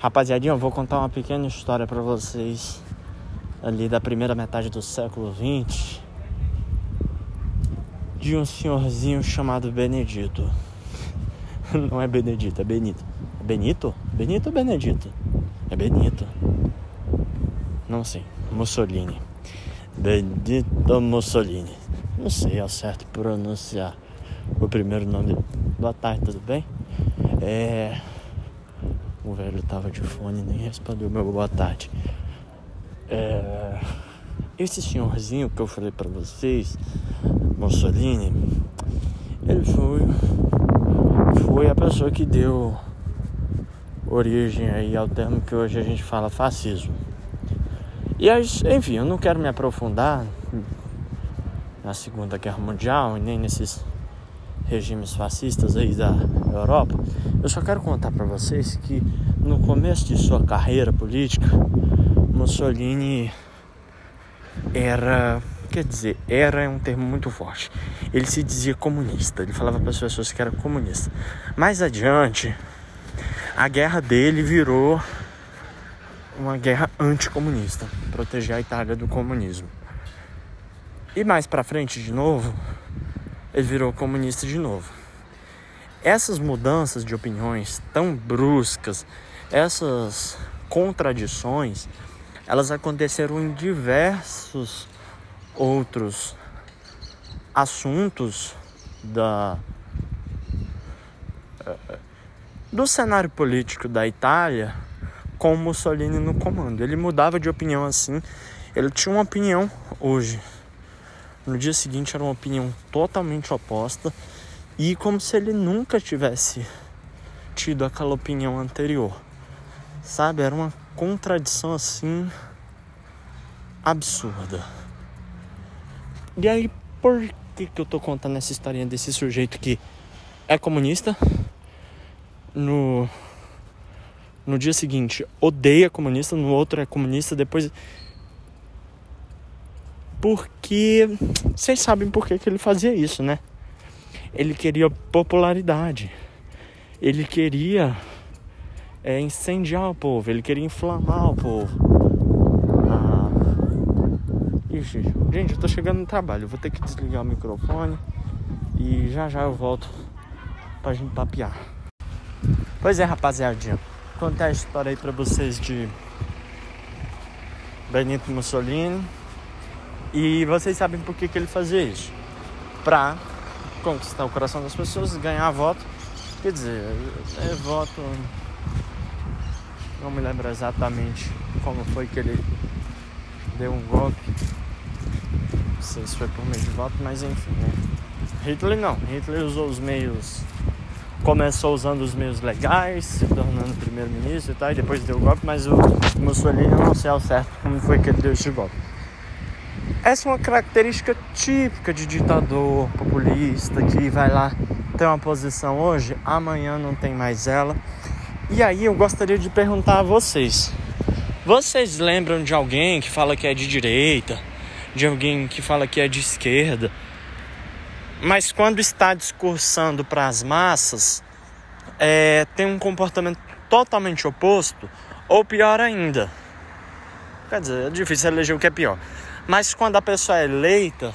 Rapaziadinha, eu vou contar uma pequena história para vocês ali da primeira metade do século XX de um senhorzinho chamado Benedito. Não é Benedito, é Benito. É Benito? Benito ou Benedito? É Benito. Não sei. Mussolini. Benito Mussolini. Não sei ao certo pronunciar o primeiro nome. Boa tarde, tudo bem? É. O velho tava de fone nem respondeu meu boa tarde. É... Esse senhorzinho que eu falei para vocês, Mussolini, ele foi foi a pessoa que deu origem aí ao termo que hoje a gente fala fascismo. E enfim, eu não quero me aprofundar na Segunda Guerra Mundial e nem nesses regimes fascistas aí da Europa, eu só quero contar para vocês que no começo de sua carreira política, Mussolini era, quer dizer, era um termo muito forte. Ele se dizia comunista, ele falava para as pessoas que era comunista. Mais adiante, a guerra dele virou uma guerra anticomunista, proteger a Itália do comunismo. E mais para frente de novo, ele virou comunista de novo. Essas mudanças de opiniões tão bruscas, essas contradições, elas aconteceram em diversos outros assuntos da do cenário político da Itália com Mussolini no comando. Ele mudava de opinião assim. Ele tinha uma opinião hoje no dia seguinte era uma opinião totalmente oposta e como se ele nunca tivesse tido aquela opinião anterior. Sabe, era uma contradição assim absurda. E aí, por que, que eu tô contando essa historinha desse sujeito que é comunista? No, no dia seguinte odeia comunista, no outro é comunista, depois porque vocês sabem por que, que ele fazia isso, né? Ele queria popularidade. Ele queria é, incendiar o povo, ele queria inflamar o povo. Ah. Ixi, gente, eu tô chegando no trabalho, vou ter que desligar o microfone e já já eu volto pra gente papear. Pois é, rapaziadinha, contar a história aí pra vocês de Benito Mussolini e vocês sabem por que, que ele fazia isso? Pra conquistar o coração das pessoas, ganhar voto. Quer dizer, é voto. Não me lembro exatamente como foi que ele deu um golpe. Não sei se foi por meio de voto, mas enfim, né? Hitler não. Hitler usou os meios. Começou usando os meios legais, se tornando primeiro-ministro e tal, e depois deu o golpe, mas o Mussolini eu não sei ao certo como foi que ele deu esse golpe. Essa é uma característica típica de ditador populista que vai lá ter uma posição hoje, amanhã não tem mais ela. E aí eu gostaria de perguntar a vocês: vocês lembram de alguém que fala que é de direita, de alguém que fala que é de esquerda, mas quando está discursando para as massas, é, tem um comportamento totalmente oposto, ou pior ainda? Quer dizer, é difícil eleger o que é pior mas quando a pessoa é eleita,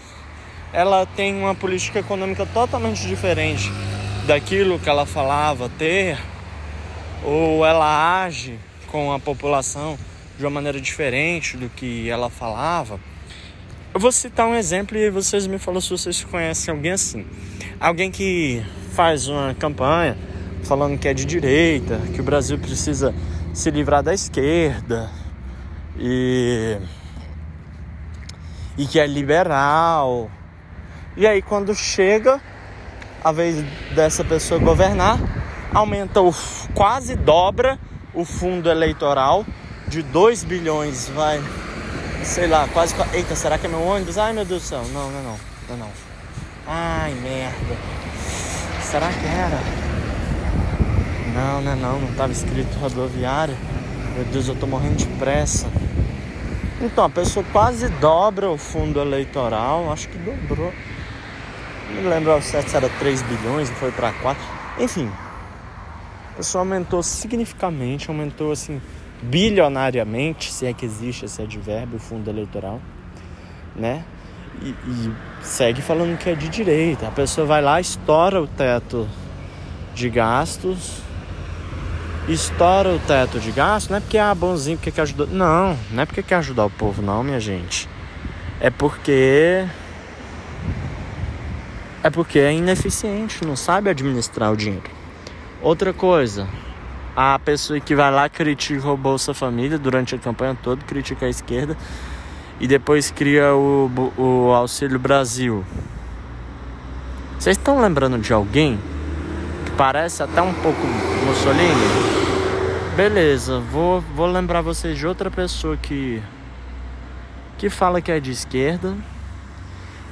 ela tem uma política econômica totalmente diferente daquilo que ela falava ter, ou ela age com a população de uma maneira diferente do que ela falava. Eu vou citar um exemplo e vocês me falam se vocês conhecem alguém assim. Alguém que faz uma campanha falando que é de direita, que o Brasil precisa se livrar da esquerda e e que é liberal. E aí quando chega a vez dessa pessoa governar, aumenta o quase dobra o fundo eleitoral de 2 bilhões, vai, sei lá, quase. Eita, será que é meu ônibus? Ai meu Deus do céu, não, não, não, não, não. Ai merda. Será que era? Não, não, não, não estava escrito rodoviária. Meu Deus, eu tô morrendo de pressa. Então, a pessoa quase dobra o fundo eleitoral, acho que dobrou. Não me lembro se era 3 bilhões foi para 4. Enfim, A pessoa aumentou significativamente, aumentou assim bilionariamente, se é que existe esse advérbio, o fundo eleitoral, né? E, e, segue falando que é de direita. A pessoa vai lá, estoura o teto de gastos, estoura o teto de gastos, não é porque é ah, bonzinho, porque quer ajudar. Não, não é porque quer ajudar o povo, não, minha gente. É porque. É porque é ineficiente, não sabe administrar o dinheiro. Outra coisa, a pessoa que vai lá critica o Bolsa Família durante a campanha toda, critica a esquerda e depois cria o, o Auxílio Brasil. Vocês estão lembrando de alguém que parece até um pouco Mussolini? Beleza, vou, vou lembrar vocês de outra pessoa que que fala que é de esquerda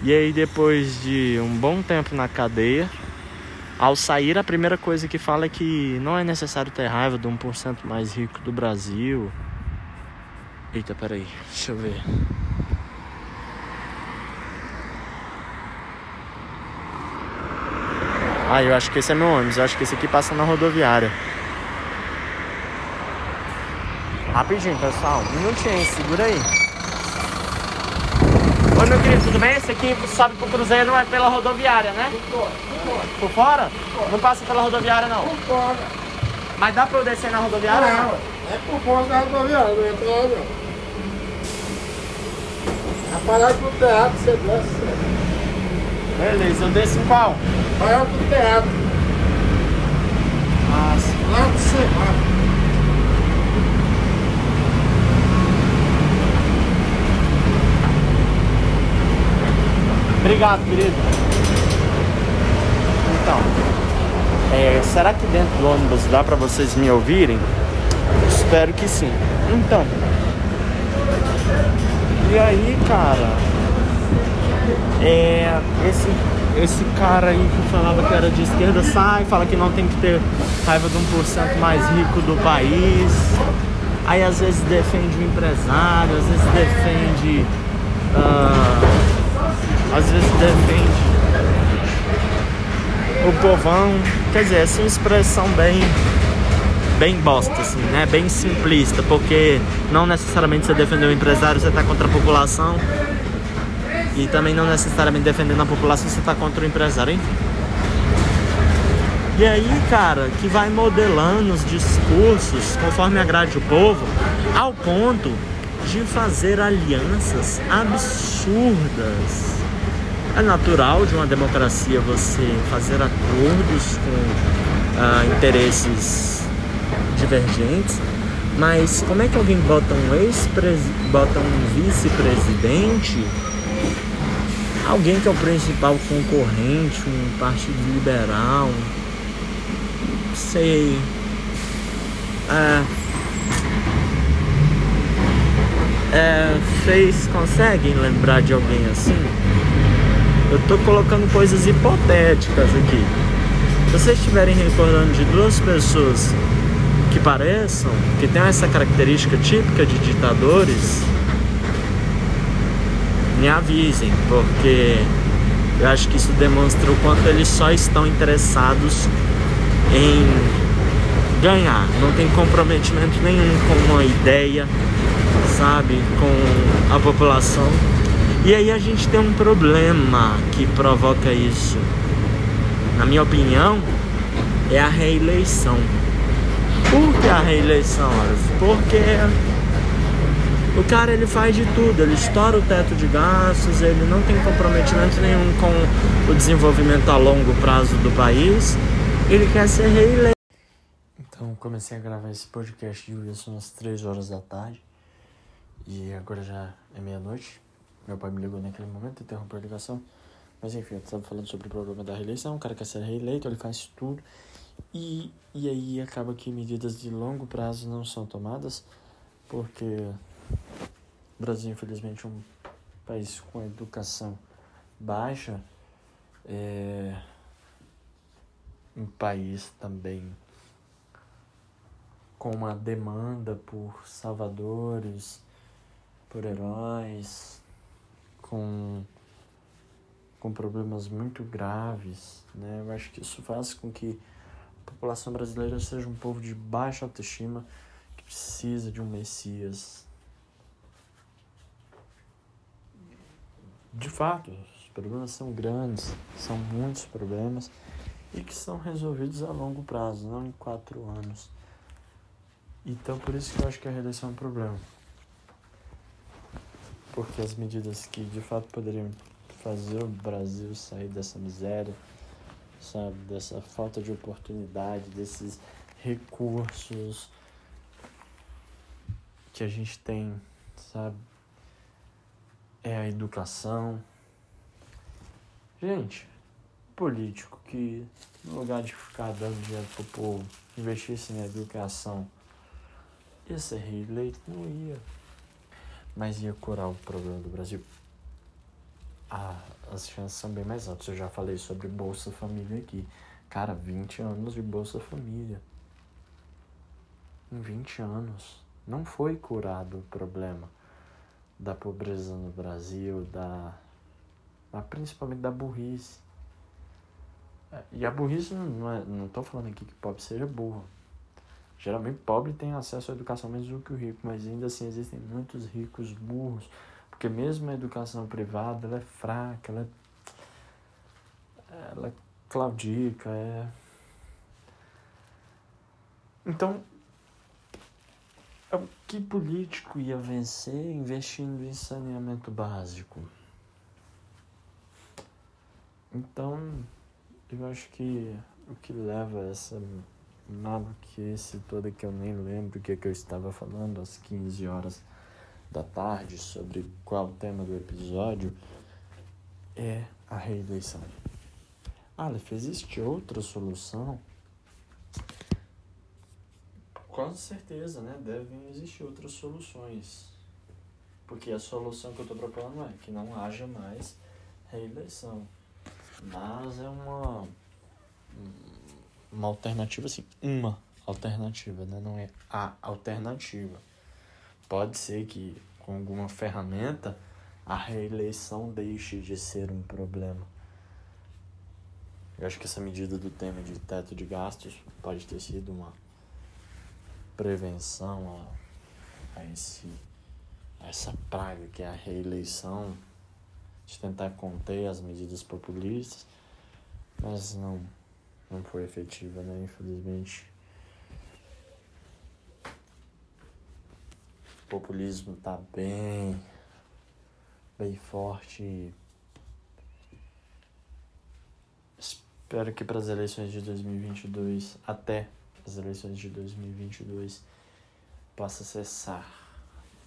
e aí depois de um bom tempo na cadeia ao sair, a primeira coisa que fala é que não é necessário ter raiva do 1% mais rico do Brasil. Eita, peraí, deixa eu ver. Ah, eu acho que esse é meu ônibus. Eu acho que esse aqui passa na rodoviária. Rapidinho, pessoal. Um minutinho, segura aí. Oi, meu querido, tudo bem? Esse aqui sobe pro Cruzeiro é pela rodoviária, né? Por fora. Por fora? Não passa pela rodoviária, não? Por fora. Mas dá pra eu descer na rodoviária? Não, não? é por fora da rodoviária, não entra lá, não. A parada pro teatro, você desce. Beleza, eu desço em qual? Parada pro teatro. Sim. Lá do semáforo. Obrigado, querido. Então, é, será que dentro do ônibus dá para vocês me ouvirem? Espero que sim. Então, e aí, cara, é, esse, esse cara aí que falava que era de esquerda sai, fala que não tem que ter raiva de 1% mais rico do país. Aí às vezes defende o empresário, às vezes defende. Uh, às vezes defende o povão. Quer dizer, essa é uma expressão bem bem bosta, assim, né? Bem simplista, porque não necessariamente você defender o empresário, você está contra a população. E também não necessariamente defendendo a população, você está contra o empresário, hein? E aí, cara, que vai modelando os discursos conforme agrade o povo, ao ponto de fazer alianças absurdas é natural de uma democracia você fazer acordos com uh, interesses divergentes, mas como é que alguém bota um ex bota um vice-presidente, alguém que é o principal concorrente, um partido liberal, sei, é, é, vocês conseguem lembrar de alguém assim? Eu tô colocando coisas hipotéticas aqui. Se vocês estiverem recordando de duas pessoas que pareçam, que tem essa característica típica de ditadores, me avisem, porque eu acho que isso demonstra o quanto eles só estão interessados em ganhar, não tem comprometimento nenhum com uma ideia, sabe, com a população. E aí a gente tem um problema que provoca isso. Na minha opinião, é a reeleição. Por que a reeleição? Porque o cara ele faz de tudo, ele estoura o teto de gastos, ele não tem comprometimento nenhum com o desenvolvimento a longo prazo do país, ele quer ser reeleito. Então comecei a gravar esse podcast de são as 3 horas da tarde e agora já é meia-noite. Meu pai me ligou naquele momento, interrompeu a ligação. Mas enfim, eu estava falando sobre o problema da reeleição. O cara quer ser reeleito, ele faz tudo. E, e aí acaba que medidas de longo prazo não são tomadas, porque o Brasil, infelizmente, é um país com educação baixa. É um país também com uma demanda por salvadores, por heróis, com, com problemas muito graves, né? Eu acho que isso faz com que população brasileira seja um povo de baixa autoestima que precisa de um Messias. De fato, os problemas são grandes, são muitos problemas e que são resolvidos a longo prazo, não em quatro anos. Então, por isso que eu acho que a reeleição é um problema. Porque as medidas que de fato poderiam fazer o Brasil sair dessa miséria, sabe, dessa falta de oportunidade, desses recursos que a gente tem, sabe, é a educação. Gente, político que no lugar de ficar dando dinheiro pro povo, investisse na educação, ia ser reeleito? Não ia. Mas ia curar o problema do Brasil? Ah, as chances são bem mais altas. Eu já falei sobre Bolsa Família aqui. Cara, 20 anos de Bolsa Família. Em 20 anos. Não foi curado o problema da pobreza no Brasil, da. Mas principalmente da burrice. É, e a burrice não é. Não tô falando aqui que pobre seja burro. Geralmente pobre tem acesso à educação menos do que o rico, mas ainda assim existem muitos ricos burros, porque mesmo a educação privada ela é fraca, ela é, ela claudica, é... Então, é que político ia vencer investindo em saneamento básico? Então, eu acho que o que leva essa maluquice toda que eu nem lembro o que, que eu estava falando às 15 horas da tarde sobre qual tema do episódio é a reeleição. Aleph, existe outra solução? Com certeza, né? Devem existir outras soluções. Porque a solução que eu estou propondo é que não haja mais reeleição. Mas é uma uma alternativa assim, uma alternativa, né? não é a alternativa. Pode ser que com alguma ferramenta a reeleição deixe de ser um problema. Eu acho que essa medida do tema de teto de gastos pode ter sido uma prevenção a, a, esse, a essa praga que é a reeleição, de tentar conter as medidas populistas, mas não não foi efetiva, né? Infelizmente. O populismo tá bem, bem forte. Espero que para as eleições de 2022, até as eleições de 2022, possa cessar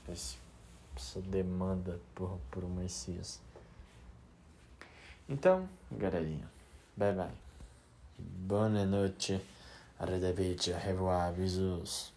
essa demanda por, por um Messias. Então, galerinha, bye bye. Bonne noite, arrivederci, au revoir, bisous.